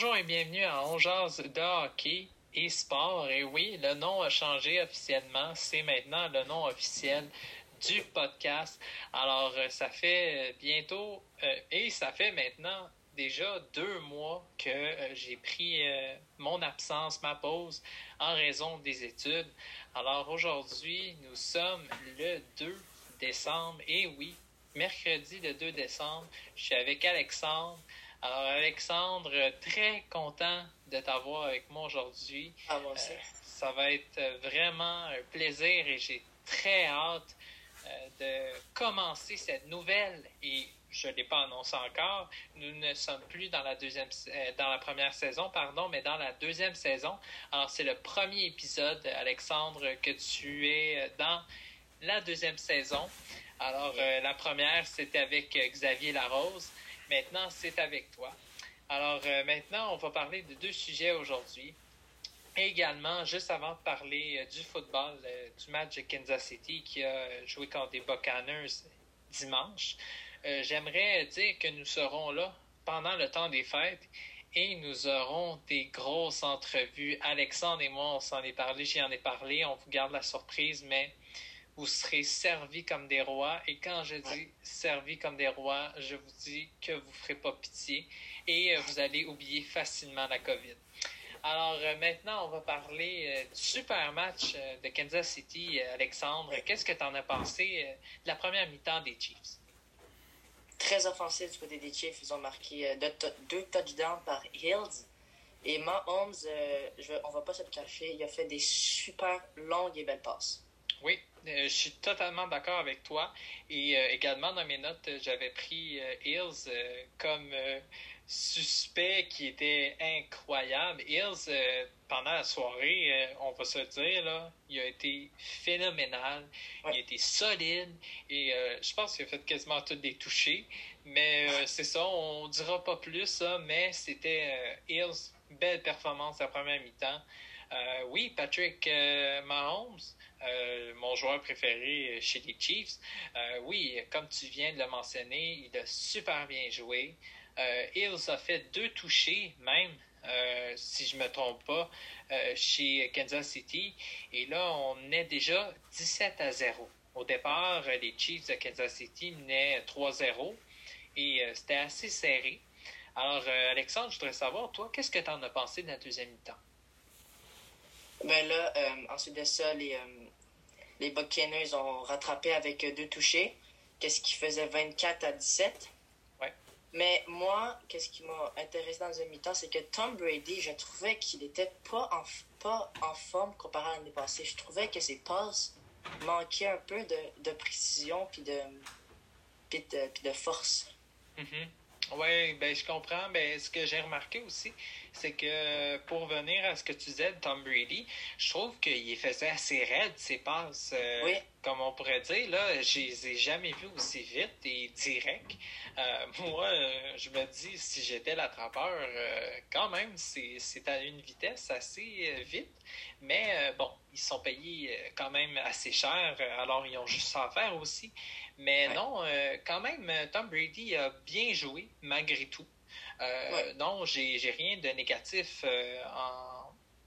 Bonjour et bienvenue à On de hockey et sport. Et oui, le nom a changé officiellement. C'est maintenant le nom officiel du podcast. Alors, euh, ça fait bientôt, euh, et ça fait maintenant déjà deux mois que euh, j'ai pris mon absence, ma pause, en raison des études. Alors aujourd'hui, nous sommes le 2 décembre. Et oui, mercredi le 2 décembre, je suis avec Alexandre. Alors, Alexandre, très content de t'avoir avec moi aujourd'hui. Ah, moi aussi. Euh, ça va être vraiment un plaisir et j'ai très hâte euh, de commencer cette nouvelle et je ne l'ai pas annoncé encore. Nous ne sommes plus dans la deuxième, euh, dans la première saison, pardon, mais dans la deuxième saison. Alors, c'est le premier épisode, Alexandre, que tu es dans la deuxième saison. Alors, la première, c'était avec Xavier Larose. Maintenant, c'est avec toi. Alors, euh, maintenant, on va parler de deux sujets aujourd'hui. également, juste avant de parler euh, du football, euh, du match de Kansas City qui a joué contre des Buccaneers dimanche, j'aimerais dire que nous serons là pendant le temps des fêtes et nous aurons des grosses entrevues. Alexandre et moi, on s'en est parlé, j'y en ai parlé, on vous garde la surprise, mais vous serez servis comme des rois. Et quand je dis servis comme des rois, je vous dis que vous ne ferez pas pitié et euh, vous allez oublier facilement la COVID. Alors euh, maintenant, on va parler euh, du super match de Kansas City, Alexandre. Qu'est-ce que tu en as pensé de la première mi-temps des Chiefs? Très offensif du côté des Chiefs. Ils ont marqué deux, touchdowns par Hills. Et Mahomes, je, on va pas se le cacher, il a fait des super longues et belles passes. Oui, euh, je suis totalement d'accord avec toi. Et euh, également, dans mes notes, j'avais pris euh, Hills comme suspect qui était incroyable. Hills, pendant la soirée, on va se dire, là, il a été phénoménal. Il a été solide. Et je pense qu'il a fait quasiment tout des touchés. Mais c'est ça, on dira pas plus, mais c'était Hills, belle performance à première mi-temps. oui, Patrick Mahomes euh, mon joueur préféré chez les Chiefs. Euh, oui, comme tu viens de le mentionner, il a super bien joué. Euh, il a fait deux touchés même, si je ne me trompe pas, chez Kansas City. Et là, on est déjà 17 à 0. Au départ, les Chiefs de Kansas City menaient 3-0 et c'était assez serré. Alors, Alexandre, je voudrais savoir, toi, qu'est-ce que tu en as pensé de la deuxième mi-temps? Ben là, ensuite de ça, les, les Buccaneers ont rattrapé avec deux touchés, qu'est-ce qui faisait 24 à 17. Ouais. Mais moi, qu'est-ce qui m'a intéressé dans un mi-temps, c'est que Tom Brady, je trouvais qu'il n'était pas en, pas en forme comparé à l'année passée. Je trouvais que ses passes manquaient un peu de, précision puis de, puis de, force. Mm-hmm. Oui, ben, je comprends. Ben, ce que j'ai remarqué aussi, c'est que pour venir à ce que tu disais de Tom Brady, je trouve qu'il faisait assez raide ses passes. Euh, comme on pourrait dire, là, je les ai jamais vus aussi vite et direct. Euh, moi, euh, je me dis, si j'étais l'attrapeur, quand même, c'est à une vitesse assez vite. Mais bon, ils sont payés quand même assez cher, alors ils ont juste ça à faire aussi. Mais non, quand même, Tom Brady a bien joué malgré tout. Euh, non, j'ai rien de négatif euh, en,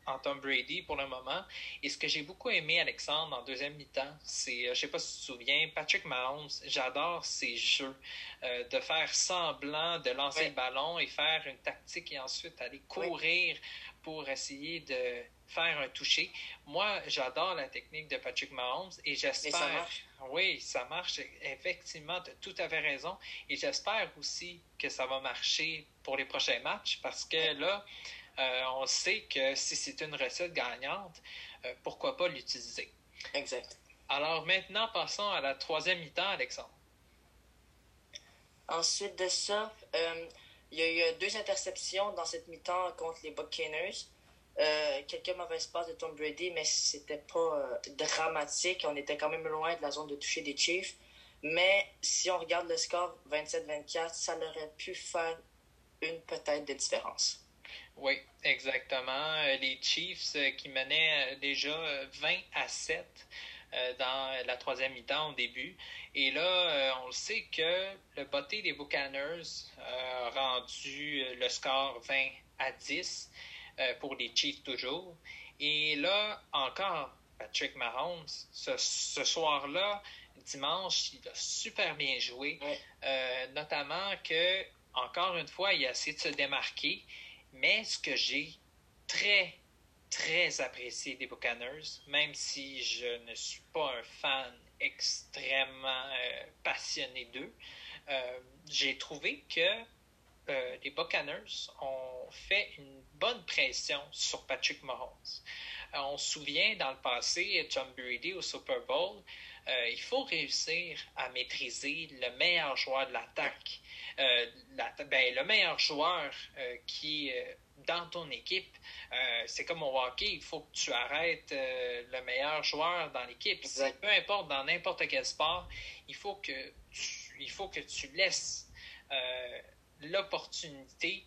en, Tom Brady pour le moment. Et ce que j'ai beaucoup aimé, Alexandre, en deuxième mi-temps, c'est, euh, je sais pas si tu te souviens, Patrick Mahomes, j'adore ses jeux. de faire semblant de lancer le ballon et faire une tactique et ensuite aller courir pour essayer de faire un toucher. Moi, j'adore la technique de Patrick Mahomes et j'espère. Oui, ça marche. Effectivement, tu as tout à fait raison. Et j'espère aussi que ça va marcher pour les prochains matchs parce que là, euh, on sait que si c'est une recette gagnante, euh, pourquoi pas l'utiliser? Exact. Alors maintenant, passons à la troisième mi-temps, Alexandre. Ensuite de ça, euh, il y a eu deux interceptions dans cette mi-temps contre les Buccaneers. Quelques mauvaises passes de Tom Brady, mais c'était pas dramatique. On était quand même loin de la zone de toucher des Chiefs. Mais si on regarde le score 27-24, ça aurait pu faire une peut-être de différence. Oui, exactement. Euh, les Chiefs qui menaient déjà 20 à 7 dans la troisième mi-temps au début. Et là, on le sait que le botté des Buccaneers a rendu le score 20 à 10 pour les Chiefs toujours. Et là, encore, Patrick Mahomes, ce, soir-là, dimanche, il a super bien joué, notamment que, encore une fois, il a essayé de se démarquer. Mais ce que j'ai très, très apprécié des Buccaneers, même si je ne suis pas un fan extrêmement euh, passionné d'eux, euh, j'ai trouvé que euh, les Buccaneers ont fait une bonne pression sur Patrick Mahomes. on se souvient dans le passé, Tom Brady au Super Bowl, il faut réussir à maîtriser le meilleur joueur de l'attaque. Ben, le meilleur joueur qui dans ton équipe. Euh, c'est comme au hockey, il faut que tu arrêtes euh, le meilleur joueur dans l'équipe. Peu importe, dans n'importe quel sport, il faut que tu, il faut que tu laisses euh, l'opportunité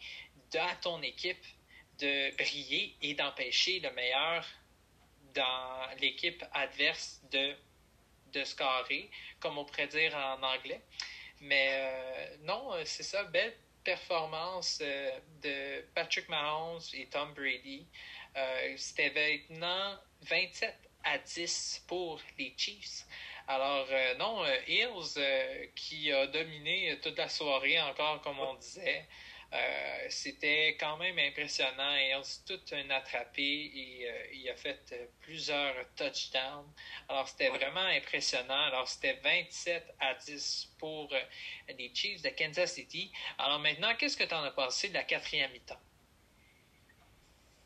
à ton équipe de briller et d'empêcher le meilleur dans l'équipe adverse de, de scorer, comme on pourrait dire en anglais. Mais non, c'est ça, belle performance euh, de Patrick Mahomes et Tom Brady. Euh, c'était maintenant 27 à 10 pour les Chiefs. Alors, euh, non, Hills, qui a dominé toute la soirée encore, comme on disait, euh, c'était quand même impressionnant. Il a tout un attrapé et euh, il a fait euh, plusieurs touchdowns. Alors, c'était vraiment impressionnant. Alors, c'était 27 à 10 pour les Chiefs de Kansas City. Alors, maintenant, qu'est-ce que tu en as pensé de la quatrième mi-temps?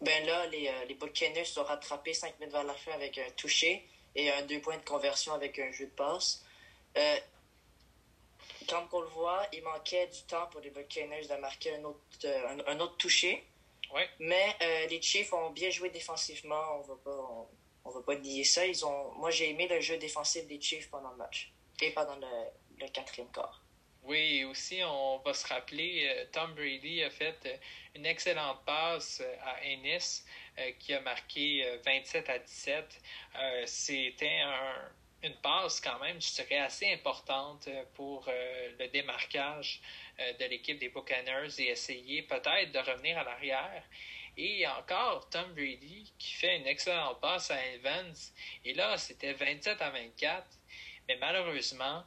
Ben là, les, les Buccaneers sont rattrapés 5 minutes vers la fin avec un touché et un deux points de conversion avec un jeu de passe comme on le voit, il manquait du temps pour les Buccaneers de marquer un autre, euh, un, autre touché. Mais euh, les Chiefs ont bien joué défensivement. On va pas, on, va pas nier ça. Ils ont, moi, j'ai aimé le jeu défensif des Chiefs pendant le match et pendant le, le quatrième quart. Oui, et aussi, on va se rappeler, euh, Tom Brady a fait une excellente passe à Ennis qui a marqué 27 à 17. C'était un, une passe quand même, je dirais, assez importante euh, pour euh, le démarquage euh, de l'équipe des Buccaneers et essayer peut-être de revenir à l'arrière. Et encore, Tom Brady qui fait une excellente passe à Evans. Et là, c'était 27 à 24. Mais malheureusement,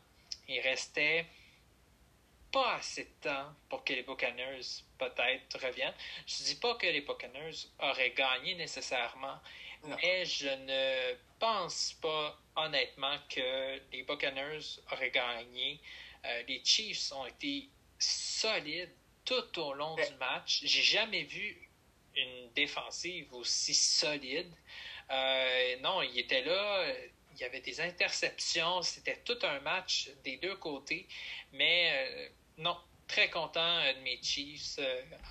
il restait pas assez de temps pour que les Buccaneers peut-être reviennent. Je dis pas que les Buccaneers auraient gagné nécessairement, mais je ne pense pas honnêtement que les Buccaneers auraient gagné. Euh, les Chiefs ont été solides tout au long du match. J'ai jamais vu une défensive aussi solide. Euh, non, il était là. Il y avait des interceptions. C'était tout un match des deux côtés. Mais euh, non, très content de mes Chiefs.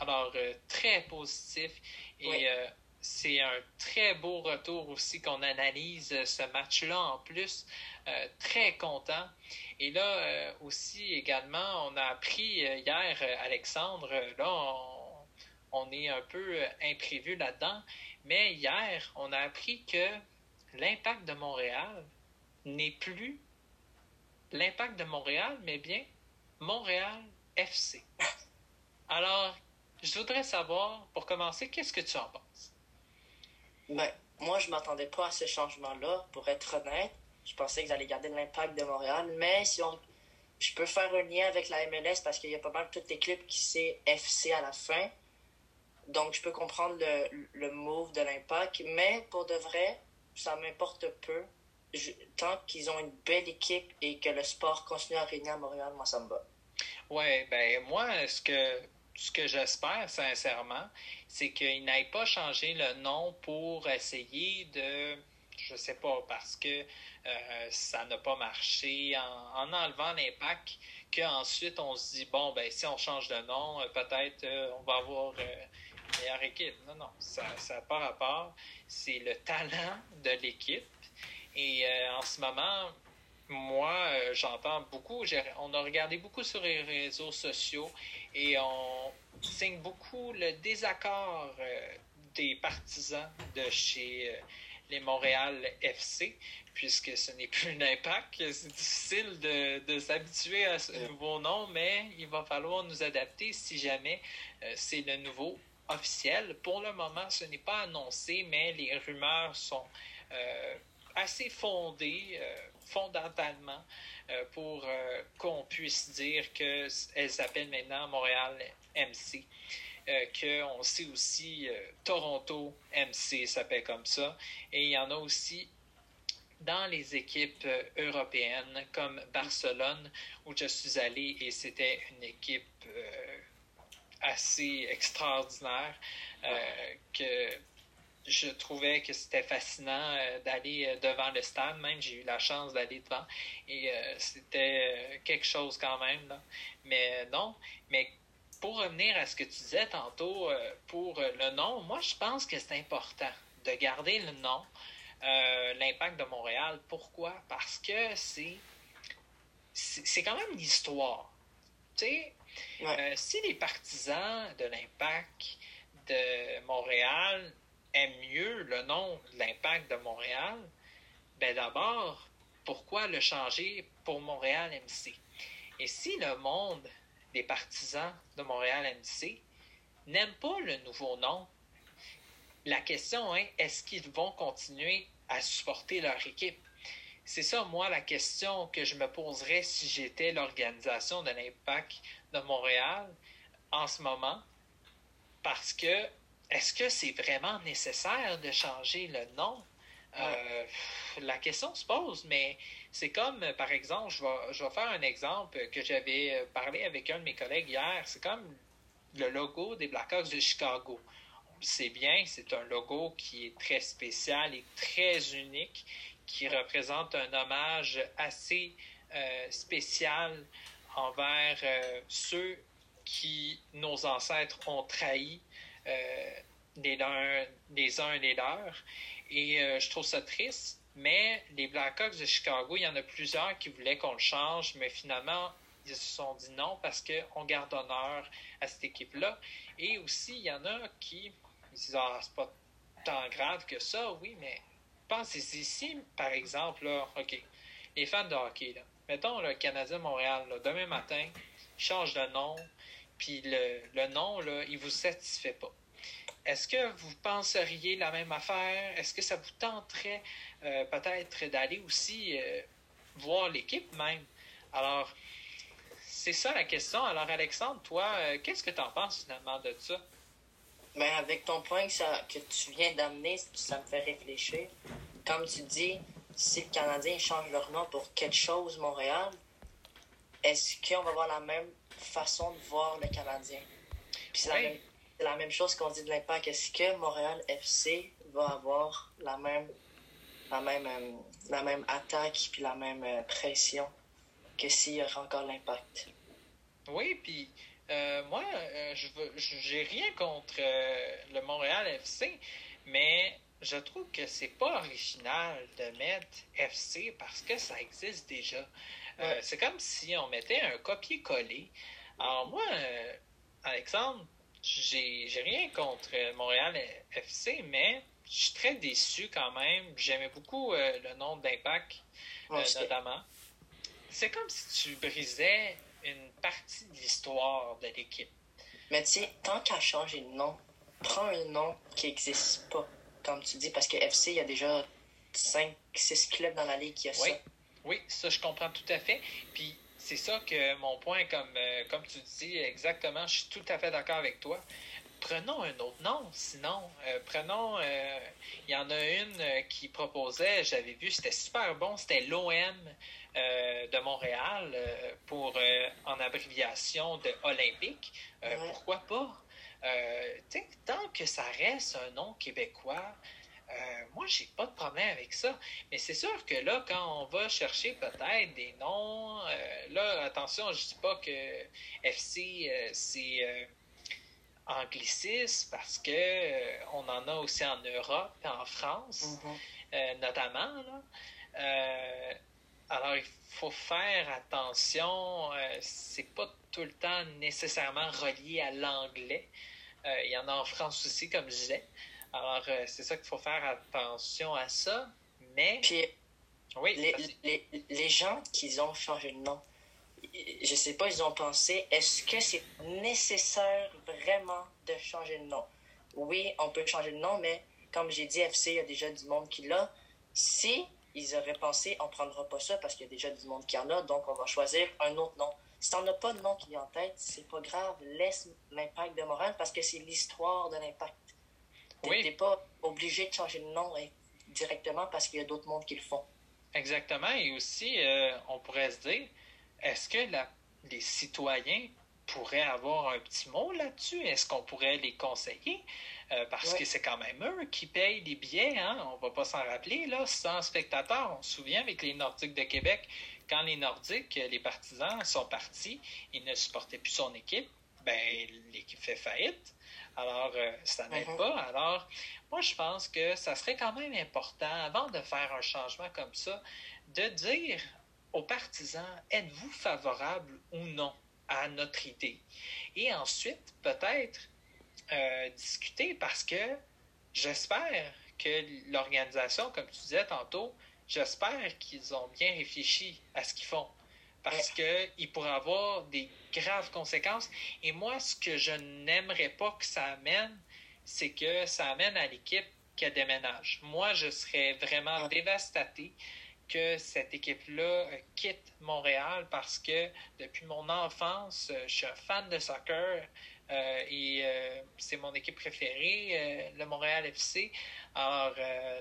alors, très positif. Et c'est un très beau retour aussi qu'on analyse ce match-là en plus. Euh, très content. Et là euh, aussi également, on a appris euh, hier, Alexandre, là on, on, est un peu imprévu là-dedans, mais hier, on a appris que l'impact de Montréal n'est plus l'impact de Montréal, mais bien Montréal FC. Alors, je voudrais savoir, pour commencer, qu'est-ce que tu en penses? Ben, moi, je m'attendais pas à ce changement-là, pour être honnête. Je pensais qu'ils allaient garder l'impact de Montréal. Mais si on... je peux faire un lien avec la MLS parce qu'il y a pas mal toute l'équipe qui sait FC à la fin. Donc, je peux comprendre le, le move de l'impact. Mais pour de vrai, ça m'importe peu. tant qu'ils ont une belle équipe et que le sport continue à régner à Montréal, moi, ça me va. Ouais, ben, moi, ce que ce que j'espère sincèrement, c'est qu'il n'aille pas changer le nom pour essayer de, je sais pas, parce que euh, ça n'a pas marché en, enlevant l'impact, qu'ensuite on se dit, bon, ben si on change de nom, euh, peut-être euh, on va avoir une meilleure équipe. Non, non, ça n'a pas rapport. C'est le talent de l'équipe. Et en ce moment, moi, j'entends beaucoup, on a regardé beaucoup sur les réseaux sociaux et on signe beaucoup le désaccord euh, des partisans de chez euh, les Montréal FC, puisque ce n'est plus l'impact. C'est difficile de, s'habituer à ce nouveau nom, mais il va falloir nous adapter si jamais euh, c'est le nouveau officiel. Pour le moment, ce n'est pas annoncé, mais les rumeurs sont euh, assez fondées, euh, fondamentalement, pour qu'on puisse dire qu'elle s'appelle maintenant Montréal MC. qu'on sait aussi Toronto MC s'appelle comme ça. Et il y en a aussi dans les équipes euh, européennes comme Barcelone, où je suis allé et c'était une équipe euh, assez extraordinaire euh, que je trouvais que c'était fascinant d'aller devant le stade. Même j'ai eu la chance d'aller devant et c'était quelque chose quand même. Là. Mais non, mais pour revenir à ce que tu disais tantôt pour le nom, moi je pense que c'est important de garder le nom. Euh, l'impact de Montréal. Pourquoi? Parce que c'est c'est quand même l'histoire. Tu sais, euh, si les partisans de l'impact de Montréal aiment mieux le nom de l'impact de Montréal, ben d'abord, pourquoi le changer pour Montréal MC? Et si le monde des partisans de Montréal MC n'aime pas le nouveau nom, la question est, est-ce qu'ils vont continuer à supporter leur équipe? C'est ça, moi, la question que je me poserais si j'étais l'organisation de l'Impact de Montréal en ce moment. Parce que, est-ce que c'est vraiment nécessaire de changer le nom? Euh, la question se pose, mais c'est comme, par exemple, je vais, je vais faire un exemple que j'avais parlé avec un de mes collègues hier. C'est comme le logo des Blackhawks de Chicago c'est bien, c'est un logo qui est très spécial et très unique, qui représente un hommage assez euh, spécial envers euh, ceux qui, nos ancêtres, ont trahi euh, les, uns, et les leurs. Et je trouve ça triste, mais les Blackhawks de Chicago, il y en a plusieurs qui voulaient qu'on le change, mais finalement, ils se sont dit non parce qu'on garde honneur à cette équipe-là. Et aussi, il y en a qui disent Ah, c'est pas tant grave que ça, oui, mais pensez ici, par exemple, là, les fans de hockey, mettons le Canadien Montréal, là, demain matin, ils changent de nom, puis le, nom, là, il vous satisfait pas. Est-ce que vous penseriez la même affaire? Est-ce que ça vous tenterait euh, peut-être d'aller aussi euh, voir l'équipe même? Alors, c'est ça la question. Alors, Alexandre, toi, euh, qu'est-ce que tu en penses finalement de ça? Ben, avec ton point que, ça, que tu viens d'amener, ça me fait réfléchir. Comme tu dis, si le Canadien change leur nom pour quelque chose Montréal, est-ce qu'on va avoir la même façon de voir le Canadien? Puis c'est la, même chose qu'on dit de l'impact. Est-ce que Montréal FC va avoir la même, la même, euh, la même attaque puis la même euh, pression que s'il y aura encore l'impact? Oui, puis euh, moi, euh, je j'ai rien contre euh, le Montréal FC, mais je trouve que c'est pas original de mettre FC parce que ça existe déjà. C'est comme si on mettait un copier-coller. Alors moi, Alexandre, j'ai, j'ai rien contre Montréal FC, mais je suis très déçu quand même. J'aimais beaucoup le nom d'Impact, notamment. C'est comme si tu brisais une partie de l'histoire de l'équipe. Mais tu sais, tant qu'à changer de nom, prends un nom qui n'existe pas, comme tu dis, parce que FC, il y a déjà 5-6 clubs dans la ligue qui a oui. ça. Oui, ça, je comprends tout à fait. Puis c'est ça que mon point, comme, euh, comme tu dis exactement, je suis tout à fait d'accord avec toi. Prenons un autre nom, sinon. Euh, prenons, euh, il y en a une qui proposait, j'avais vu, c'était super bon, c'était l'OM de Montréal pour en abréviation de olympique, pourquoi pas? tant que ça reste un nom québécois, moi, j'ai pas de problème avec ça. Mais c'est sûr que là, quand on va chercher peut-être des noms, là, attention, je dis pas que FC, c'est anglicisme parce que on en a aussi en Europe et en France, mm-hmm. notamment. Là. Alors, il faut faire attention. Euh, c'est pas tout le temps nécessairement relié à l'anglais. Euh, il y en a en France aussi, comme je disais. Alors, c'est ça qu'il faut faire attention à ça. Mais. Puis, oui, les, les, les, gens qui ont changé de nom, je sais pas, ils ont pensé, est-ce que c'est nécessaire vraiment de changer de nom? Oui, on peut changer de nom, mais comme j'ai dit, FC, il y a déjà du monde qui l'a. Si ils auraient pensé, on prendra pas ça parce qu'il y a déjà du monde qui en a, donc on va choisir un autre nom. Si t'en as pas de nom qui est en tête, c'est pas grave, laisse l'impact de morale parce que c'est l'histoire de l'impact. Tu n'es pas obligé de changer de nom hein, directement parce qu'il y a d'autres mondes qui le font. Exactement, et aussi, euh, on pourrait se dire, est-ce que les citoyens pourraient avoir un petit mot là-dessus? Est-ce qu'on pourrait les conseiller? Euh, parce que c'est quand même eux qui payent les billets, hein? on va pas s'en rappeler, là, sans spectateurs. On se souvient avec les Nordiques de Québec, quand les Nordiques, les partisans sont partis, ils ne supportaient plus son équipe, ben l'équipe fait faillite. Alors, euh, ça n'aide mm-hmm. pas. Alors, moi, je pense que ça serait quand même important, avant de faire un changement comme ça, de dire aux partisans, êtes-vous favorable ou non à notre idée? Et ensuite, peut-être euh, discuter parce que j'espère que l'organisation, comme tu disais tantôt, j'espère qu'ils ont bien réfléchi à ce qu'ils font. Parce qu'il pourrait avoir des graves conséquences. Et moi, ce que je n'aimerais pas que ça amène, c'est que ça amène à l'équipe qu'elle déménage. Moi, je serais vraiment dévastaté que cette équipe-là euh, quitte Montréal parce que depuis mon enfance, euh, je suis un fan de soccer euh, et c'est mon équipe préférée, le Montréal FC. Alors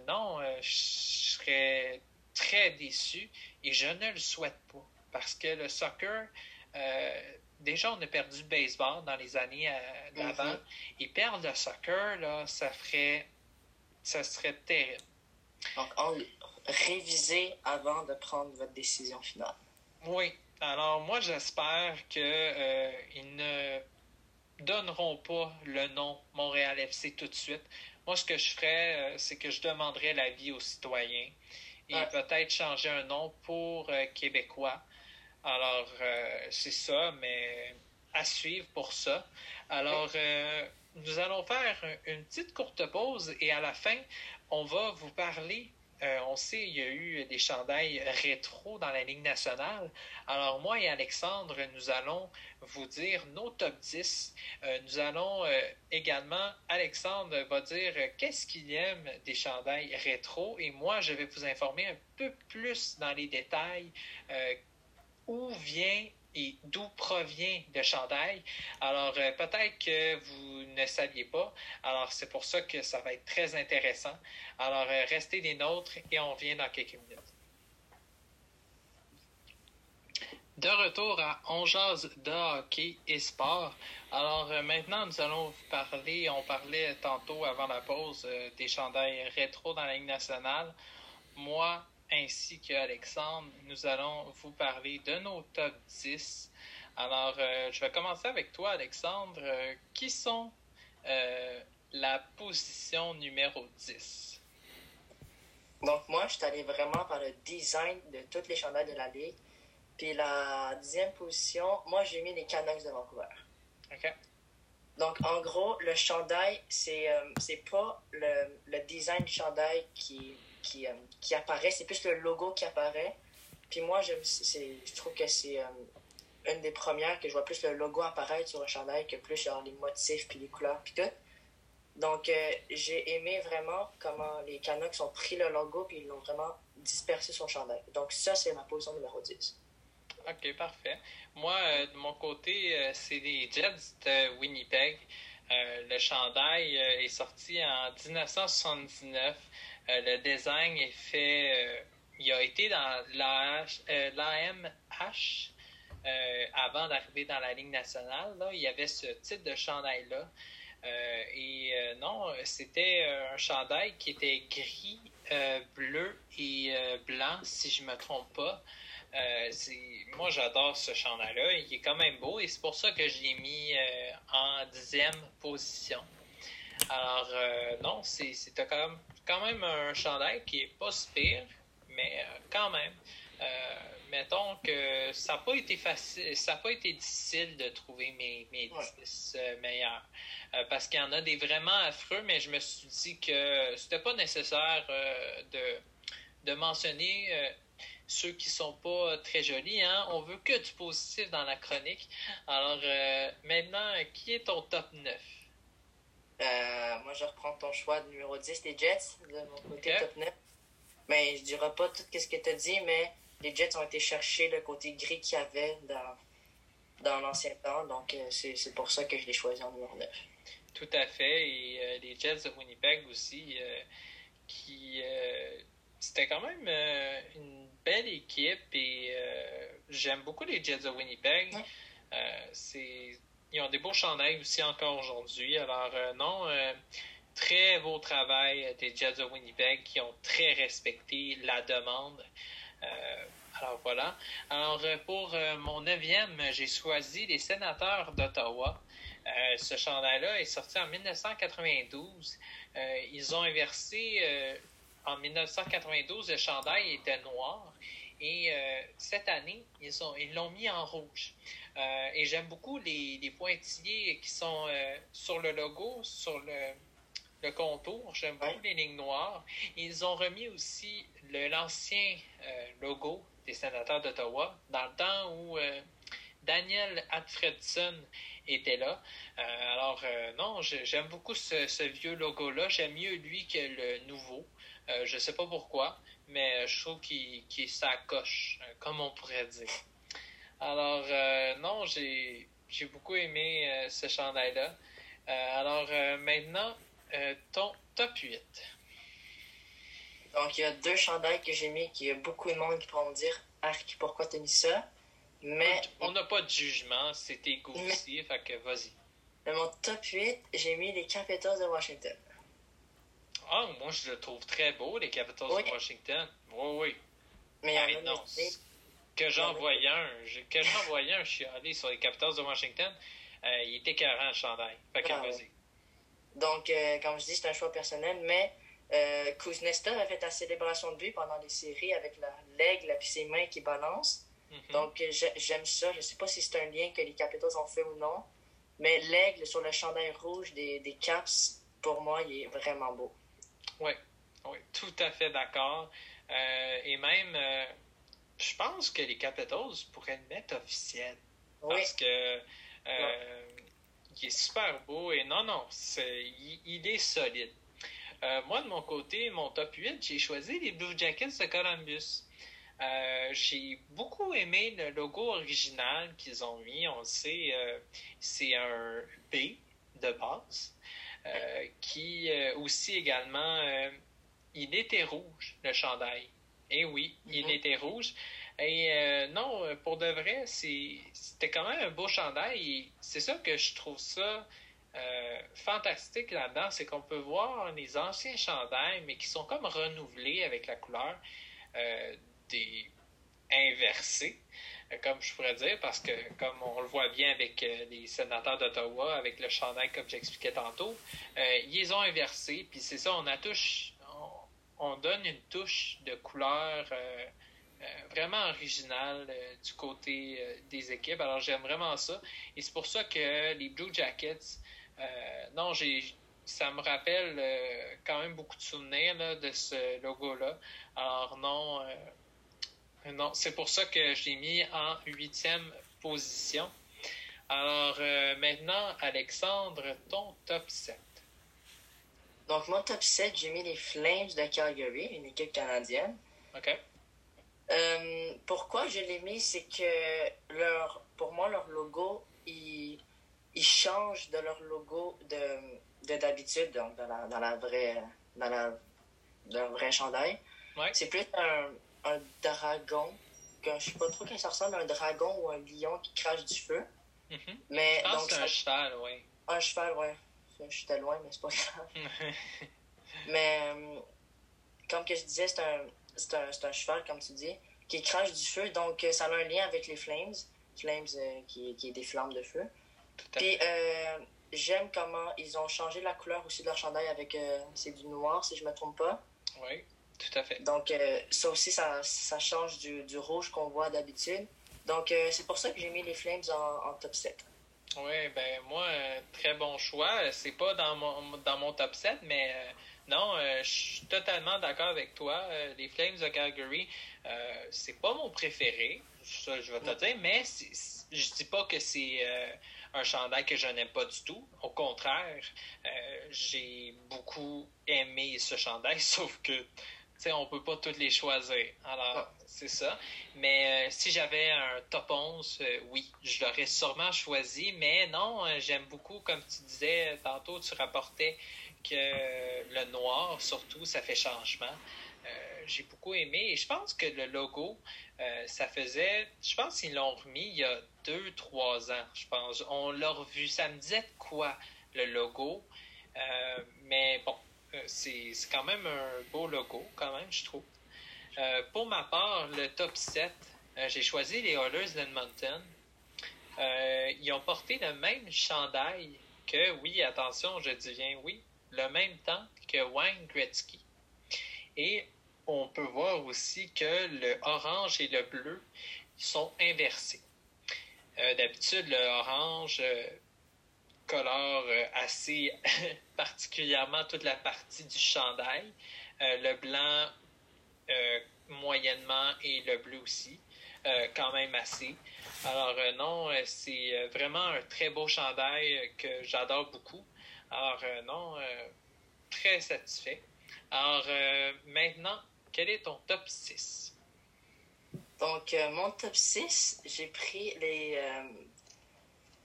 non, je serais très déçu et je ne le souhaite pas parce que le soccer, déjà on a perdu le baseball dans les années d'avant mm-hmm. et perdre le soccer, là, ça ferait, ça serait terrible. Donc, réviser avant de prendre votre décision finale. Oui. Alors, moi, j'espère qu'ils euh, ne donneront pas le nom Montréal FC tout de suite. Moi, ce que je ferais, euh, c'est que je demanderais l'avis aux citoyens et peut-être changer un nom pour euh, Québécois. Alors, c'est ça, mais à suivre pour ça. Alors, nous allons faire une petite courte pause et à la fin, on va vous parler euh, on sait qu'il y a eu des chandails rétro dans la Ligue nationale. Alors moi et Alexandre, nous allons vous dire nos top 10. Euh, nous allons euh, également, Alexandre va dire qu'est-ce qu'il aime des chandails rétro et moi je vais vous informer un peu plus dans les détails où vient et d'où provient le chandail. Alors, euh, peut-être que vous ne saviez pas. Alors, c'est pour ça que ça va être très intéressant. Alors, euh, restez des nôtres et on vient dans quelques minutes. De retour à On jase de hockey et sport. Alors euh, maintenant, nous allons parler, on parlait tantôt avant la pause des chandails rétro dans la Ligue nationale. Moi, ainsi qu'Alexandre, nous allons vous parler de nos top 10. Alors, euh, je vais commencer avec toi, Alexandre. Euh, qui sont euh, la position numéro 10? Donc, moi, je suis allé vraiment par le design de toutes les chandails de la Ligue. Puis la dixième position, moi, j'ai mis les Canucks de Vancouver. OK. Donc, en gros, le chandail, c'est c'est pas le, le design du chandail qui qui, euh, qui apparaît, c'est plus le logo qui apparaît. Puis moi, je, je trouve que c'est euh, une des premières que je vois plus le logo apparaître sur un chandail que plus genre les motifs, puis les couleurs, puis tout. Donc, euh, j'ai aimé vraiment comment les Canucks ont pris le logo puis ils l'ont vraiment dispersé sur le chandail. Donc, ça, c'est ma position numéro 10. OK, parfait. Moi, de mon côté, c'est les Jets de Winnipeg. le chandail est sorti en 1979. Euh, le design est fait. Euh, il a été dans l'AMH euh, avant d'arriver dans la Ligue nationale. Là, il y avait ce type de chandail-là. et non, c'était un chandail qui était gris, bleu et blanc, si je ne me trompe pas. moi, j'adore ce chandail-là. Il est quand même beau et c'est pour ça que je l'ai mis en dixième position. Alors, non, c'était quand même quand même un chandail qui est pas si pire, mais euh, quand même. Euh, mettons que ça n'a pas été facile, ça n'a pas été difficile de trouver mes, mes 10 meilleurs. parce qu'il y en a des vraiment affreux, mais je me suis dit que c'était pas nécessaire de, de mentionner ceux qui sont pas très jolis. Hein? On veut que du positif dans la chronique. Alors, euh, maintenant, qui est ton top 9? Euh, moi, je reprends ton choix de numéro 10, les Jets, de mon côté top 9. Mais je dirai pas tout ce que tu as dit, mais les Jets ont été chercher le côté gris qu'il y avait dans, dans l'ancien temps. Donc, euh, c'est pour ça que je l'ai choisi en numéro 9. Tout à fait. Et les Jets de Winnipeg aussi, qui c'était quand même une belle équipe et euh, j'aime beaucoup les Jets de Winnipeg. Euh, ils ont des beaux chandails aussi encore aujourd'hui. Alors, euh, non, très beau travail des Jets de Winnipeg qui ont très respecté la demande. alors voilà. Alors pour mon neuvième, j'ai choisi les sénateurs d'Ottawa. ce chandail-là est sorti en 1992. ils ont inversé en 1992, le chandail était noir. Et euh, cette année, ils l'ont ils mis en rouge. Euh, et j'aime beaucoup les, les, pointillés qui sont euh, sur le logo, sur le, le contour. J'aime beaucoup les lignes noires. Ils ont remis aussi l'ancien logo des sénateurs d'Ottawa dans le temps où Daniel Alfredson était là. alors, non, j'aime beaucoup ce, ce vieux logo-là. J'aime mieux lui que le nouveau. Je je sais pas pourquoi mais je trouve qu'il s'accroche, euh, comme on pourrait dire. Alors, euh, non, j'ai beaucoup aimé euh, ce chandail-là. alors, maintenant, ton top 8. Donc, il y a deux chandails que j'ai mis, qu'il y a beaucoup de monde qui pourront me dire Arc, pourquoi t'as mis ça? Mais. On n'a pas de jugement, c'est tes goûts aussi, fait que vas-y. Dans mon top 8, j'ai mis les Capitals de Washington. Ah, moi, je le trouve très beau, les Capitals de Washington. Oui, oui. Mais il y a non, que j'en voyais un, que j'en voyais un sur les Capitals de Washington, euh, il était carré le chandail. Fait que ah, vas-y. Donc, euh, comme je dis, c'est un choix personnel, mais euh, Kuznetsov a fait la célébration de but pendant les séries avec l'aigle puis ses mains qui balancent. Mhm. Donc, j'aime ça. Je ne sais pas si c'est un lien que les Capitals ont fait ou non, mais l'aigle sur le chandail rouge des, des Caps, pour moi, il est vraiment beau. Oui, oui, tout à fait d'accord. Euh, et même, euh, je pense que les Capitals pourraient le mettre officiel. Parce que euh, il est super beau et non, non, il, est solide. moi, de mon côté, mon top 8, j'ai choisi les Blue Jackets de Columbus. j'ai beaucoup aimé le logo original qu'ils ont mis. On le sait, c'est un B de base. Euh, qui euh, aussi également, euh, il était rouge, le chandail. Et oui, il mhm. était rouge. Et non, pour de vrai, c'était quand même un beau chandail. C'est ça que je trouve ça fantastique là-dedans, c'est qu'on peut voir les anciens chandails, mais qui sont comme renouvelés avec la couleur des inversés. Euh, comme je pourrais dire, parce que comme on le voit bien avec euh, les sénateurs d'Ottawa, avec le chandail comme j'expliquais tantôt, euh, ils ont inversé, puis c'est ça, on a touche, on, donne une touche de couleur vraiment originale du côté des équipes. Alors j'aime vraiment ça, et c'est pour ça que les Blue Jackets, non, j'ai ça me rappelle quand même beaucoup de souvenirs de ce logo-là. Alors non, non, c'est pour ça que je l'ai mis en huitième position. Alors euh, maintenant, Alexandre, ton top 7. Donc, mon top 7, j'ai mis les Flames de Calgary, une équipe canadienne. OK. Euh, pourquoi je l'ai mis, c'est que leur, pour moi, leur logo, il, il change de leur logo de, d'habitude, donc dans la, dans la vraie, dans la, dans le vrai chandail. C'est plus un, un dragon. Que, je sais pas trop quand ça ressemble à un dragon ou un lion qui crache du feu. Mm-hmm. Mais, je pense c'est un cheval, oui. Un cheval, oui. J'étais loin, mais c'est pas grave. mais, euh, comme que je disais, c'est un, c'est un, un, cheval, comme tu dis, qui crache du feu. Donc, euh, ça a un lien avec les flames. Flames, euh, qui, qui est des flammes de feu. Puis, j'aime comment ils ont changé la couleur aussi de leur chandail avec. c'est du noir, si je me trompe pas. Oui. Tout à fait. Donc, euh, ça aussi, ça, ça change du, du rouge qu'on voit d'habitude. Donc, euh, c'est pour ça que j'ai mis les Flames en, top 7. Oui, ben moi, très bon choix. C'est pas dans mon, dans mon top 7, mais non, je suis totalement d'accord avec toi. les Flames de Calgary, c'est pas mon préféré, ça je vais te dire, mais je dis pas que c'est un chandail que je n'aime pas du tout. Au contraire, j'ai beaucoup aimé ce chandail, sauf que sais, on peut pas toutes les choisir. Alors, ah. c'est ça. Mais euh, si j'avais un top 11, euh, oui, je l'aurais sûrement choisi. Mais non, euh, j'aime beaucoup, comme tu disais tantôt, tu rapportais que le noir, surtout, ça fait changement. J'ai beaucoup aimé. Et je pense que le logo, ça faisait. Je pense qu'ils l'ont remis il y a deux, trois ans. Je pense. On l'a revu. Ça me disait quoi, le logo? mais bon, c'est quand même un beau logo, quand même, je trouve. Euh, pour ma part, le top 7, euh, j'ai choisi les Oilers d'Edmonton. ils ont porté le même chandail que, oui, attention, je dis bien oui, le même temps que Wayne Gretzky. Et on peut voir aussi que le orange et le bleu sont inversés. D'habitude, le orange colore euh, assez particulièrement toute la partie du chandail. Euh, le blanc euh, moyennement et le bleu aussi, quand même assez. Alors non, c'est vraiment un très beau chandail que j'adore beaucoup. Alors non, très satisfait. Alors maintenant, quel est ton top 6? Donc, mon top 6, j'ai pris les,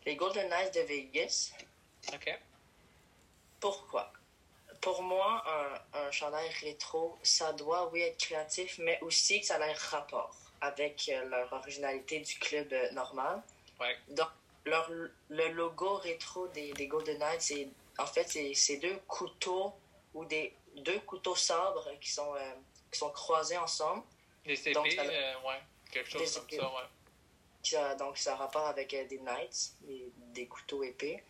les Golden Knights de Vegas. OK. Pourquoi? Pour moi, un, un chandail rétro, ça doit, oui, être créatif, mais aussi que ça ait rapport avec euh, leur originalité du club euh, normal. Ouais. Donc, leur, le logo rétro des, des Golden Knights, c'est en fait, c'est deux couteaux ou des deux couteaux sabres qui sont, euh, qui sont croisés ensemble. Des épées, donc, ouais, quelque chose comme ça, ouais donc, ça a rapport avec euh, des knights, des, couteaux épais.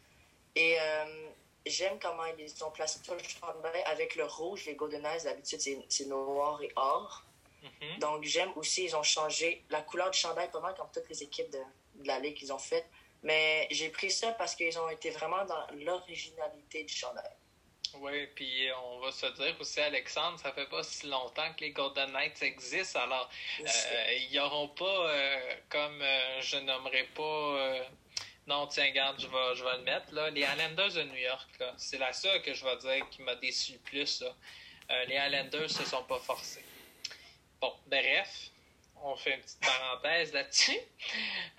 Et euh, j'aime comment ils ont placé tout le chandail avec le rouge. Les Golden Knights, d'habitude, c'est noir et or. Mm-hmm. Donc, j'aime aussi, ils ont changé la couleur du chandail, pas mal comme toutes les équipes de, de la Ligue qu'ils ont faites. Mais j'ai pris ça parce qu'ils ont été vraiment dans l'originalité du chandail. Oui, puis on va se dire aussi, Alexandre, ça fait pas si longtemps que les Golden Knights existent, alors euh, ils n'auront pas, euh, comme euh, je nommerai pas, non, tiens, regarde, je vais, je vais le mettre, là, les Islanders de New York, c'est la seule que je vais dire qui m'a déçu le plus. Là. les Islanders se sont pas forcés. Bon, bref, on fait une petite parenthèse là-dessus.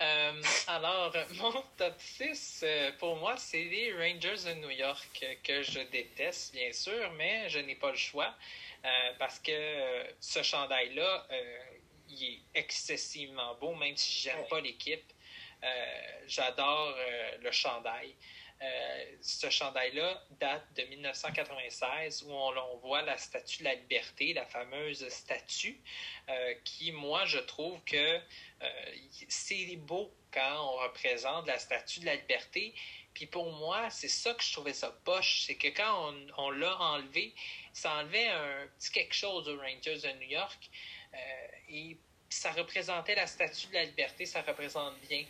Euh, alors, mon top 6, euh, pour moi, c'est les Rangers de New York que je déteste, bien sûr, mais je n'ai pas le choix euh, parce que ce chandail-là, il est excessivement beau, même si j'aime pas l'équipe. J'adore le chandail. Euh, ce chandail-là date de 1996 où on, voit la statue de la liberté, la fameuse statue, euh, qui, moi, je trouve que euh, c'est beau quand on représente la statue de la liberté. Puis pour moi, c'est ça que je trouvais ça poche, c'est que quand on, l'a enlevé, ça enlevait un petit quelque chose aux Rangers de New York. et ça représentait la statue de la liberté, ça représente bien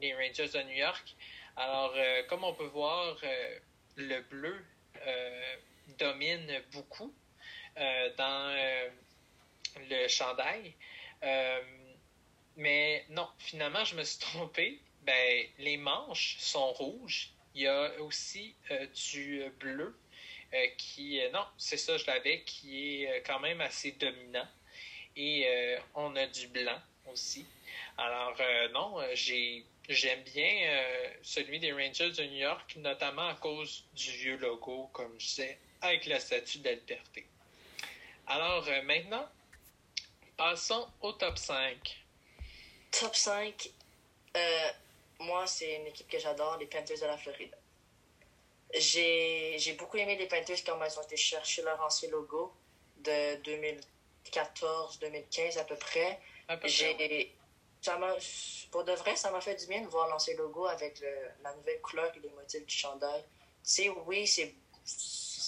les Rangers de New York. Alors, euh, comme on peut voir, euh, le bleu euh, domine beaucoup dans le chandail. mais non, finalement, je me suis trompé. Ben, les manches sont rouges. Il y a aussi du bleu qui, non, c'est ça, je l'avais, qui est quand même assez dominant. Et on a du blanc aussi. Alors, non, j'ai J'aime bien euh, celui des Rangers de New York, notamment à cause du vieux logo, comme je sais, avec la statue de liberté. Alors euh, maintenant, passons au top 5. Top 5, euh, moi, c'est une équipe que j'adore, les Panthers de la Floride. J'ai beaucoup aimé les Panthers quand ils ont été chercher leur ancien logo de 2014-2015 à peu près. J'ai pour de vrai, ça m'a fait du bien de voir l'ancien logo avec la nouvelle couleur et les motifs du chandail. Tu sais, oui, c'est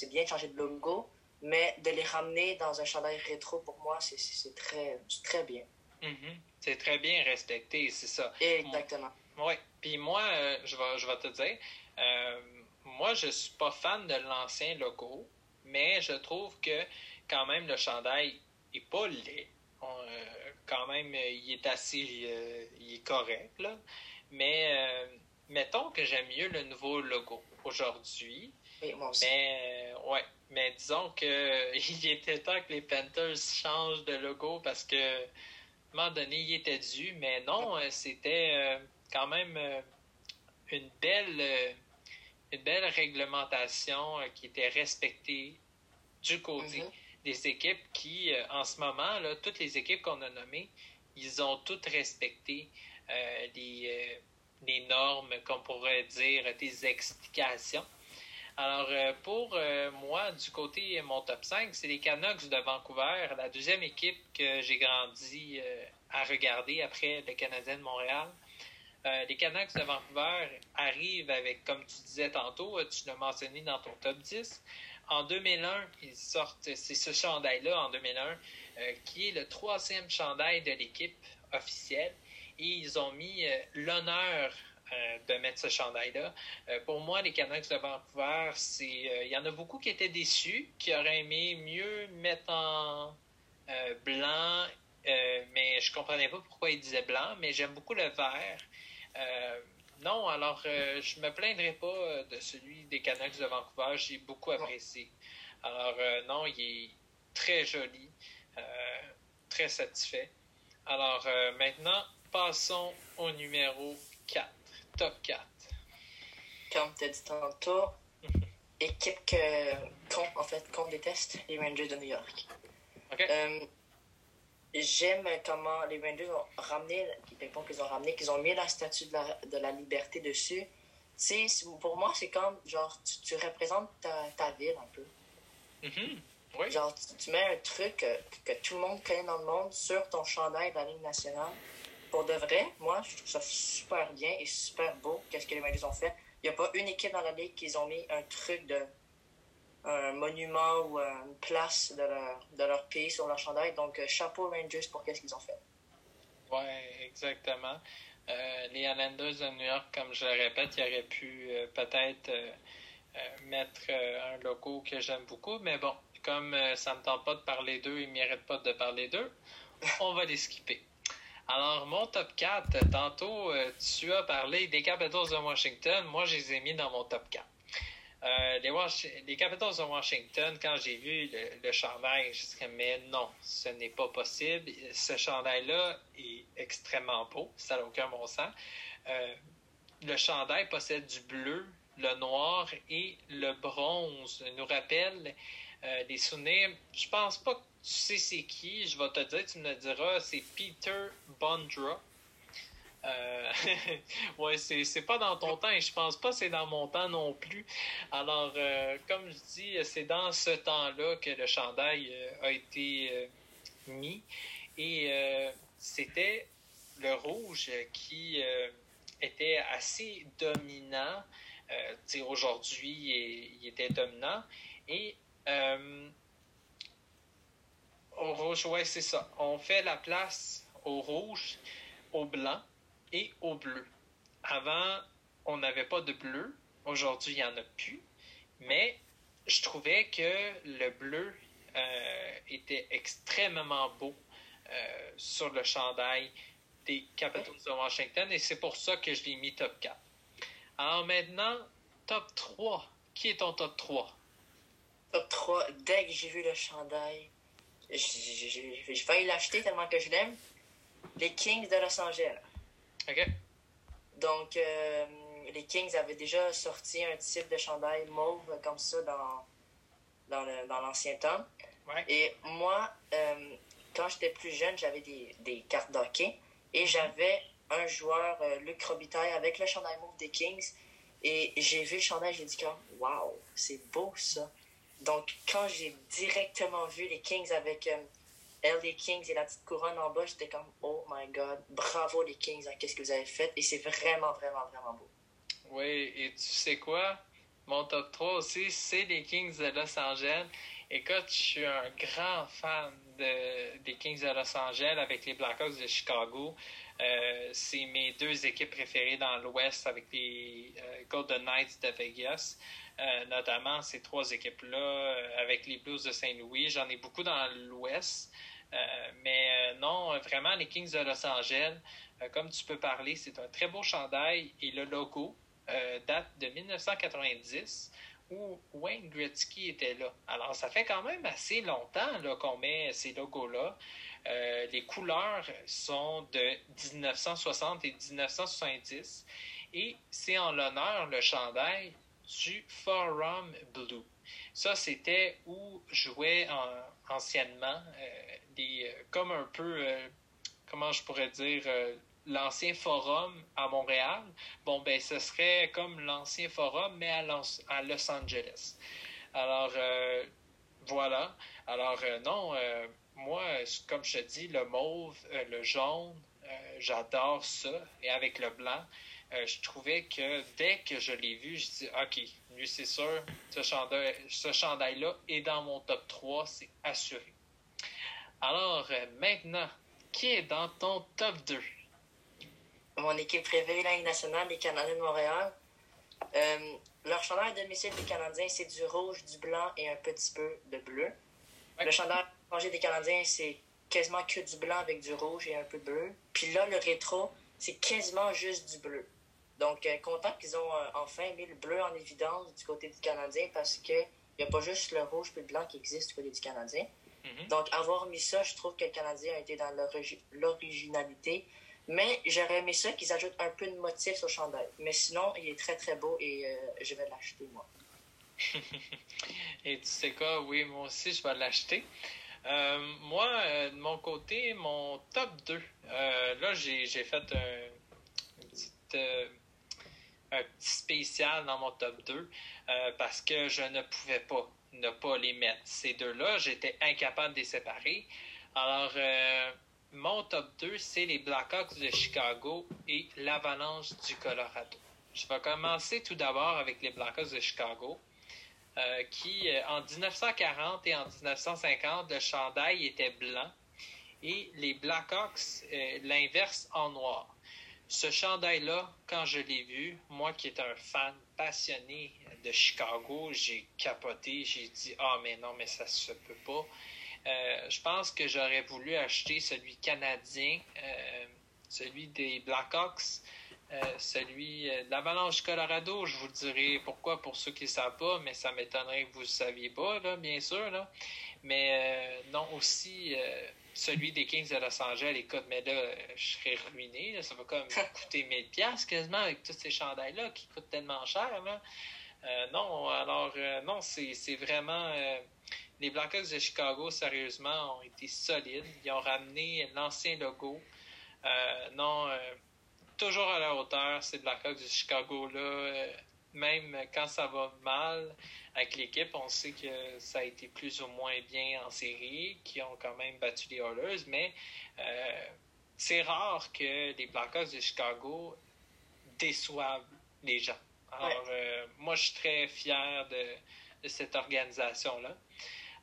bien de changer de logo, mais de les ramener dans un chandail rétro, pour moi, c'est très, très bien. Mm-hmm. C'est très bien respecté, c'est ça. Exactement. Oui. Puis moi, euh, je, vais, je vais te dire, euh, moi, je suis pas fan de l'ancien logo, mais je trouve que quand même le chandail est pas laid. Euh, quand même, il est assez, il est correct, là. Mais mettons que j'aime mieux le nouveau logo aujourd'hui. Mais, ouais, mais disons que il était temps que les Panthers changent de logo parce que, à un moment donné, il était dû. Mais non, c'était quand même une belle une belle réglementation euh, qui était respectée du côté mhm. Des équipes qui, euh, en ce moment, là, toutes les équipes qu'on a nommées, ils ont toutes respecté euh, les, normes, qu'on pourrait dire, des explications. Alors, pour moi, du côté mon top 5, c'est les Canucks de Vancouver, la deuxième équipe que j'ai grandi à regarder après le Canadien de Montréal. Euh, les Canucks de Vancouver arrivent avec, comme tu disais tantôt, euh, tu l'as mentionné dans ton top 10. En 2001, ils sortent, c'est ce chandail-là en 2001, euh, qui est le troisième chandail de l'équipe officielle. Et ils ont mis l'honneur de mettre ce chandail-là. pour moi, les Canucks de Vancouver, c'est, il y en a beaucoup qui étaient déçus, qui auraient aimé mieux mettre en blanc, mais je comprenais pas pourquoi ils disaient blanc, mais j'aime beaucoup le vert. Euh, non, alors euh, je me plaindrai pas euh, de celui des Canucks de Vancouver. J'ai beaucoup apprécié. Alors non, il est très joli, très satisfait. Alors maintenant, passons au numéro 4, top 4. Comme tu as dit tantôt, équipe que, qu'on, en fait, qu'on déteste, les Rangers de New York. OK j'aime comment les Rangers ont ramené, qu'ils ont ramené, qu'ils ont mis la statue de la, de la liberté dessus. C'est, pour moi, c'est comme, genre, tu, représentes ta, ville un peu. Mm-hmm. Genre, tu, mets un truc que, tout le monde connaît dans le monde sur ton chandail de la Ligue nationale. Pour de vrai, moi, je trouve ça super bien et super beau, qu'est-ce que les Rangers ont fait. Il n'y a pas une équipe dans la Ligue qui ont mis un truc de un monument ou une place de leur, de leur pays sur leur chandail. Donc, euh, chapeau Rangers pour qu'est-ce qu'ils ont fait. Oui, exactement. Euh, les Islanders de New York, comme je le répète, ils auraient pu euh, peut-être mettre un logo que j'aime beaucoup, mais bon, comme ça ne me tente pas de parler d'eux, ils ne méritent pas de parler d'eux, on va les skipper. Alors, mon top 4, tantôt, tu as parlé des Capitals de Washington. Moi, je les ai mis dans mon top 4. Euh, les, Capitals de Washington, quand j'ai vu le, chandail, je me mais non, ce n'est pas possible. Ce chandail-là est extrêmement beau, ça n'a aucun bon sens. Euh, le chandail possède du bleu, le noir et le bronze. nous rappelle euh, des souvenirs? Je pense pas que tu sais c'est qui, je vais te dire, tu me le diras, c'est Peter Bondra. Euh, ouais, c'est pas dans ton temps et je pense pas c'est dans mon temps non plus. Alors, euh, comme je dis, c'est dans ce temps-là que le chandail euh, a été euh, mis et c'était le rouge qui était assez dominant. Aujourd'hui, il, était dominant et au rouge, ouais, c'est ça. On fait la place au rouge, au blanc et au bleu. Avant, on n'avait pas de bleu. Aujourd'hui, il n'y en a plus. Mais je trouvais que le bleu euh, était extrêmement beau euh, sur le chandail des Capitals de Washington et c'est pour ça que je l'ai mis top 4. Alors maintenant, top 3. Qui est ton top 3? Top 3, dès que j'ai vu le chandail, j'ai failli l'acheter tellement que je l'aime. Les Kings de Los Angeles. Donc, euh, les Kings avaient déjà sorti un type de chandail mauve comme ça dans, dans l'ancien temps. Et moi, euh, quand j'étais plus jeune, j'avais des, des cartes d'hockey et j'avais un joueur, euh, Luc Robitaille, avec le chandail mauve des Kings. Et j'ai vu le chandail, j'ai dit comme, waouh, c'est beau ça. Donc, quand j'ai directement vu les Kings avec LA Kings et la petite couronne en bas, j'étais comme, oh my god, bravo les Kings, hein, qu'est-ce que vous avez fait? Et c'est vraiment, vraiment, vraiment beau. Oui, et tu sais quoi? Mon top 3 aussi, c'est les Kings de Los Angeles. Écoute, je suis un grand fan de, des Kings de Los Angeles avec les Blackhawks de Chicago. Euh, c'est mes deux équipes préférées dans l'Ouest avec les euh, Golden Knights de Vegas. Euh, notamment ces trois équipes-là avec les Blues de Saint-Louis. J'en ai beaucoup dans l'Ouest. Mais non, vraiment, les Kings de Los Angeles, comme tu peux parler, c'est un très beau chandail et le logo date de 1990 où Wayne Gretzky était là. Alors, ça fait quand même assez longtemps qu'on met ces logos-là. Euh, les couleurs sont de 1960 et 1970 et c'est en l'honneur le chandail du Forum Blue. Ça, c'était où jouait anciennement euh, euh, comme un peu, comment je pourrais dire, l'ancien forum à Montréal, bon, ben, ce serait comme l'ancien forum, mais à Los, Angeles. Alors, euh, voilà. Alors, euh, non, euh, moi, comme je te dis, le mauve, le jaune, j'adore ça. Et avec le blanc, je trouvais que dès que je l'ai vu, je dis, OK, lui, c'est sûr, ce chandail, ce chandail-là est dans mon top 3, c'est assuré. Alors, maintenant, qui est dans ton top 2? mon équipe préférée, la Ligue nationale, les Canadiens de Montréal. Euh, leur chandail de domicile des Canadiens, c'est du rouge, du blanc et un petit peu de bleu. Le chandail rangé des Canadiens, c'est quasiment que du blanc avec du rouge et un peu de bleu. Puis là, le rétro, c'est quasiment juste du bleu. Donc, euh, content qu'ils ont euh, enfin mis le bleu en évidence du côté du Canadien parce qu'il n'y a pas juste le rouge et le blanc qui existe du côté du Canadien. Mm-hmm. Donc, avoir mis ça, je trouve que le Canadien a été dans l'originalité. Mais j'aurais aimé ça qu'ils ajoutent un peu de motif au chandail. Mais sinon, il est très très beau et euh, je vais l'acheter moi. et tu sais quoi, oui, moi aussi je vais l'acheter. Euh, moi, euh, de mon côté, mon top 2, là j'ai fait un, petit, un petit spécial dans mon top 2 parce que je ne pouvais pas ne pas les mettre. Ces deux-là, j'étais incapable de les séparer. Alors, mon top 2, c'est les Blackhawks de Chicago et l'Avalanche du Colorado. Je vais commencer tout d'abord avec les Blackhawks de Chicago, euh, qui, euh, en 1940 et en 1950, le chandail était blanc et les Blackhawks, euh, l'inverse en noir. Ce chandail-là, quand je l'ai vu, moi qui est un fan passionné de Chicago, j'ai capoté, j'ai dit Ah, mais non, mais ça se peut pas. Euh, je pense que j'aurais voulu acheter celui canadien, euh, celui des Blackhawks, euh, celui de l'Avalanche Colorado. Je vous dirai pourquoi pour ceux qui ne savent pas, mais ça m'étonnerait que vous ne saviez pas, là, bien sûr. Là. Mais non, aussi celui des Kings de Los Angeles. Écoute, mais là, je serais ruiné. Ça va comme coûter 1000$ quasiment avec tous ces chandails-là qui coûtent tellement cher. non, alors, non, c'est vraiment les Blackhawks de Chicago, sérieusement, ont été solides. Ils ont ramené l'ancien logo. Euh, non, euh, toujours à la hauteur, ces Blackhawks de Chicago-là. Euh, même quand ça va mal avec l'équipe, on sait que ça a été plus ou moins bien en série, qui ont quand même battu les Oilers, mais c'est rare que les Blackhawks de Chicago déçoivent les gens. Alors, moi, je suis très fier de cette organisation-là.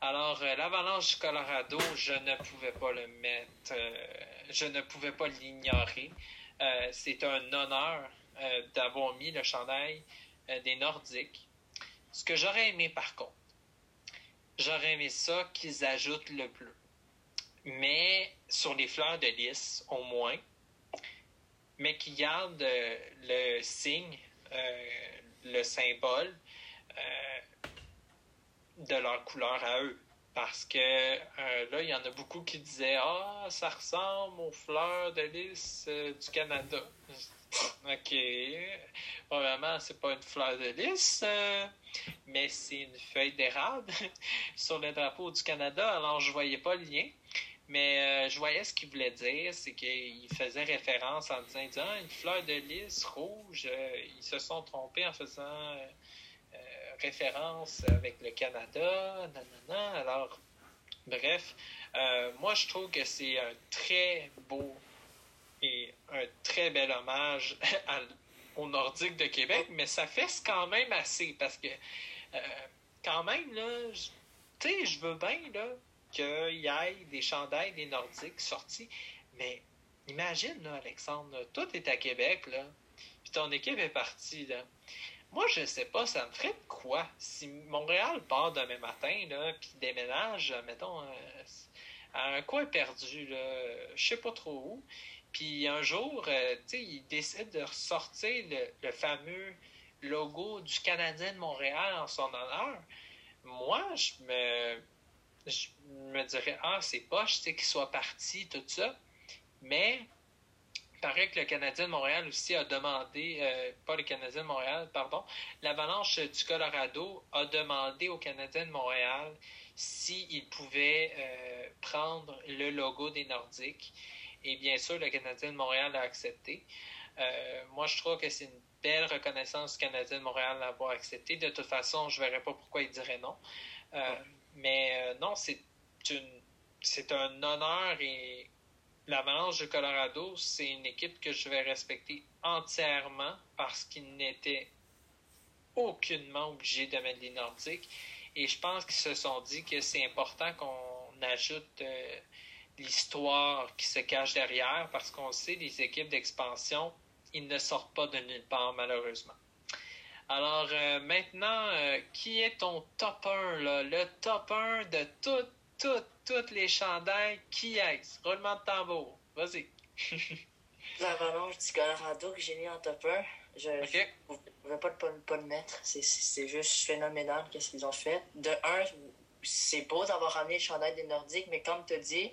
Alors, euh, l'Avalanche du Colorado, je ne pouvais pas le mettre, euh, je ne pouvais pas l'ignorer. Euh, c'est un honneur d'avoir mis le chandail des Nordiques. Ce que j'aurais aimé, par contre, j'aurais aimé ça qu'ils ajoutent le bleu. Mais sur les fleurs de lys, au moins, mais qu'ils gardent le signe, le symbole de leur couleur à eux. Parce que euh, là, il y en a beaucoup qui disaient Ah, ça ressemble aux fleurs de lys euh, du Canada. OK. Probablement, c'est pas une fleur de lys, euh, mais c'est une feuille d'érable sur le drapeau du Canada. Alors, je voyais pas le lien. Mais je voyais ce qu'il voulait dire, c'est qu'il faisait référence en disant, ah, une fleur de lys rouge. ils se sont trompés en faisant référence avec le Canada, nanana. Alors, bref, euh, moi je trouve que c'est un très beau et un très bel hommage au Nordique de Québec, mais ça fait quand même assez parce que euh, quand même, là, tu sais, je veux bien, là, qu'il y ait des chandails des Nordiques sortis, mais imagine, là, Alexandre, toi, t'es à Québec, là, puis ton équipe est partie, là. Moi, je sais pas, ça me ferait quoi si Montréal part demain matin, là, puis déménage, mettons, euh, à un coin perdu, là, je sais pas trop où, puis un jour, euh, il décide de ressortir le, fameux logo du Canadien de Montréal en son honneur. Moi, je me, je me dirais, ah, c'est poche, tu sais, qu'il soit parti, tout ça. Mais il paraît que le Canadien de Montréal aussi a demandé, euh, pas le Canadien de Montréal, pardon, l'Avalanche du Colorado a demandé au Canadien de Montréal s'il pouvait euh, prendre le logo des Nordiques. Et bien sûr, le Canadien de Montréal a accepté. Euh, moi, je trouve que c'est une belle reconnaissance du Canadien de Montréal d'avoir accepté. De toute façon, je ne verrais pas pourquoi il dirait non. Mais non, c'est c'est un honneur et l'Avalanche du Colorado, c'est une équipe que je vais respecter entièrement parce qu'ils n'étaient aucunement obligés de mettre des Nordiques. Et je pense qu'ils se sont dit que c'est important qu'on ajoute euh, l'histoire qui se cache derrière parce qu'on sait, les équipes d'expansion, ils ne sortent pas de nulle part, malheureusement. Alors euh, maintenant, euh, qui est ton top 1, là? le top 1 de toutes toutes, toutes les chandails. Qui est-ce? Roulement de tambour. Vas-y. L'avalanche du Colorado que j'ai mis en top 1. Je ne vais pas, pas, le mettre. C'est juste phénoménal qu'est-ce qu'ils ont fait. De un, c'est beau d'avoir ramené le chandail des Nordiques, mais comme tu dis,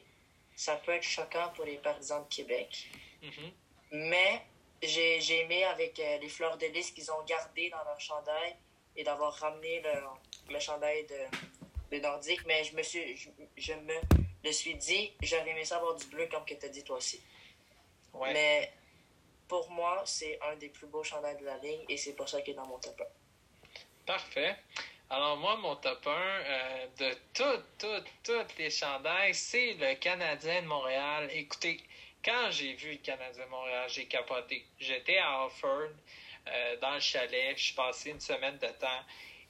ça peut être choquant pour les partisans de Québec. Mm-hmm. Mais j'ai aimé avec euh, les fleurs de lys qu'ils ont gardé dans leur chandail et d'avoir ramené le, le chandail de, le nordique, mais je me suis, je, me le suis dit, j'aurais aimé ça avoir du bleu comme que tu as dit toi aussi. Mais pour moi, c'est un des plus beaux chandails de la ligne et c'est pour ça qu'il est dans mon top 1. Parfait. Alors moi, mon top 1 euh, de toutes, toutes, toutes les chandails, c'est le Canadien de Montréal. Écoutez, quand j'ai vu le Canadien de Montréal, j'ai capoté. J'étais à Alford, euh, dans le chalet, je suis passé une semaine de temps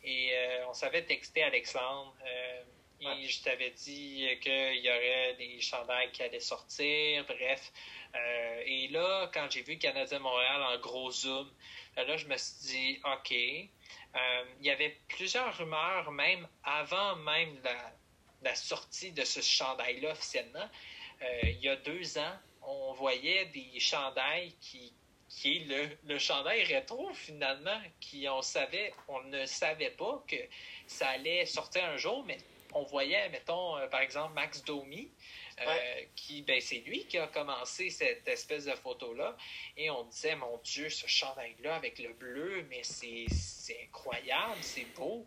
et euh, on savait texter Alexandre. Euh, et je t'avais dit qu'il y aurait des chandails qui allaient sortir, bref. Et là, quand j'ai vu Canadien Montréal en gros zoom, là, je me suis dit, OK. Il y avait plusieurs rumeurs, même avant même la, sortie de ce chandail-là officiellement. il y a deux ans, on voyait des chandails qui, qui est le, le chandail rétro finalement, qui on savait, on ne savait pas que ça allait sortir un jour, mais on voyait, mettons, euh, par exemple, Max Domi, euh, ben, c'est lui qui a commencé cette espèce de photo-là, et on disait, mon Dieu, ce chandail-là avec le bleu, mais c'est incroyable, c'est beau.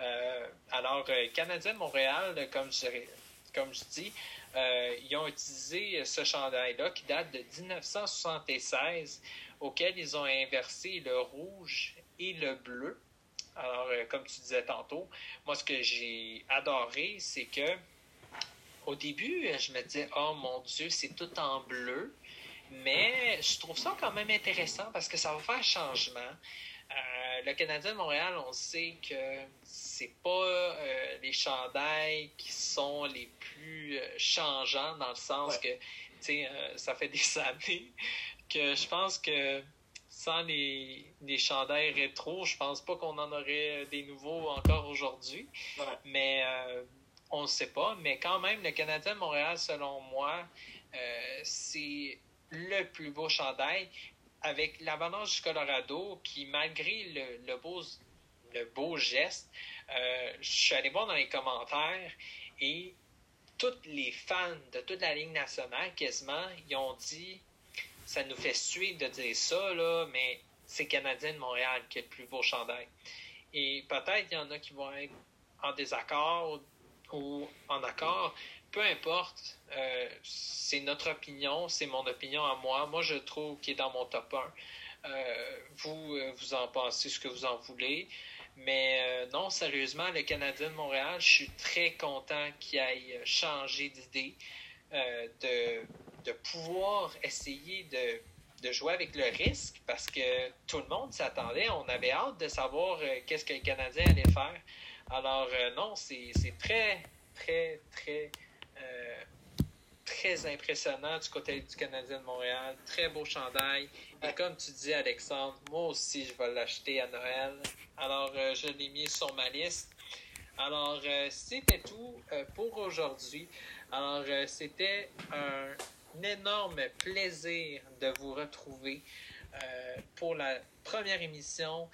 Euh, alors, Canadien de Montréal, comme je, dis, ils ont utilisé ce chandail-là qui date de 1976 auquel ils ont inversé le rouge et le bleu. Alors, euh, comme tu disais tantôt, moi, ce que j'ai adoré, c'est que au début, je me disais, oh mon Dieu, c'est tout en bleu. Mais je trouve ça quand même intéressant parce que ça va faire changement. Euh, le Canadien de Montréal, on sait que c'est pas euh, les chandails qui sont les plus changeants dans le sens que, tu sais, ça fait des années que je pense que sans les, les chandails rétro, je pense pas qu'on en aurait des nouveaux encore aujourd'hui. Mais euh, on ne sait pas. Mais quand même, le Canadien de Montréal, selon moi, euh, c'est le plus beau chandail avec l'Avalanche du Colorado qui, malgré le, beau, geste, euh, je suis allé voir dans les commentaires et tous les fans de toute la Ligue nationale, quasiment, ils ont dit ça nous fait suer de dire ça, mais c'est Canadien de Montréal qui est le plus beau chandail. Et peut-être il y en a qui vont être en désaccord ou en accord. Peu importe, euh, c'est notre opinion, c'est mon opinion à moi. Moi, je trouve qu'il est dans mon top 1. Euh, vous, euh, vous en pensez ce que vous en voulez. Mais non, sérieusement, le Canadien de Montréal, je suis très content qu'il ait changé d'idée, de de pouvoir essayer de de jouer avec le risque parce que tout le monde s'attendait. On avait hâte de savoir qu'est-ce que les Canadiens allaient faire. Alors, euh, non, c'est très, très, très, euh, très impressionnant du côté du Canadien de Montréal. Très beau chandail. Et comme tu dis, Alexandre, moi aussi, je vais l'acheter à Noël. Alors, je l'ai mis sur ma liste. Alors, c'était tout pour aujourd'hui. Alors, c'était un énorme plaisir de vous retrouver euh, pour la première émission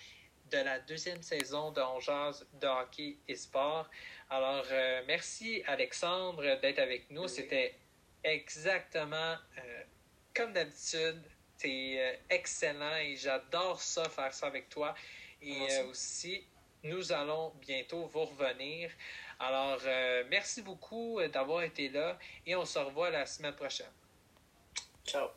de la deuxième saison de On de hockey et sport. Alors, euh, merci Alexandre d'être avec nous. C'était exactement euh, comme d'habitude. Tu es excellent et j'adore ça, faire ça avec toi. Et aussi, nous allons bientôt vous revenir. Alors, merci beaucoup d'avoir été là et on se revoit la semaine prochaine. Ciao.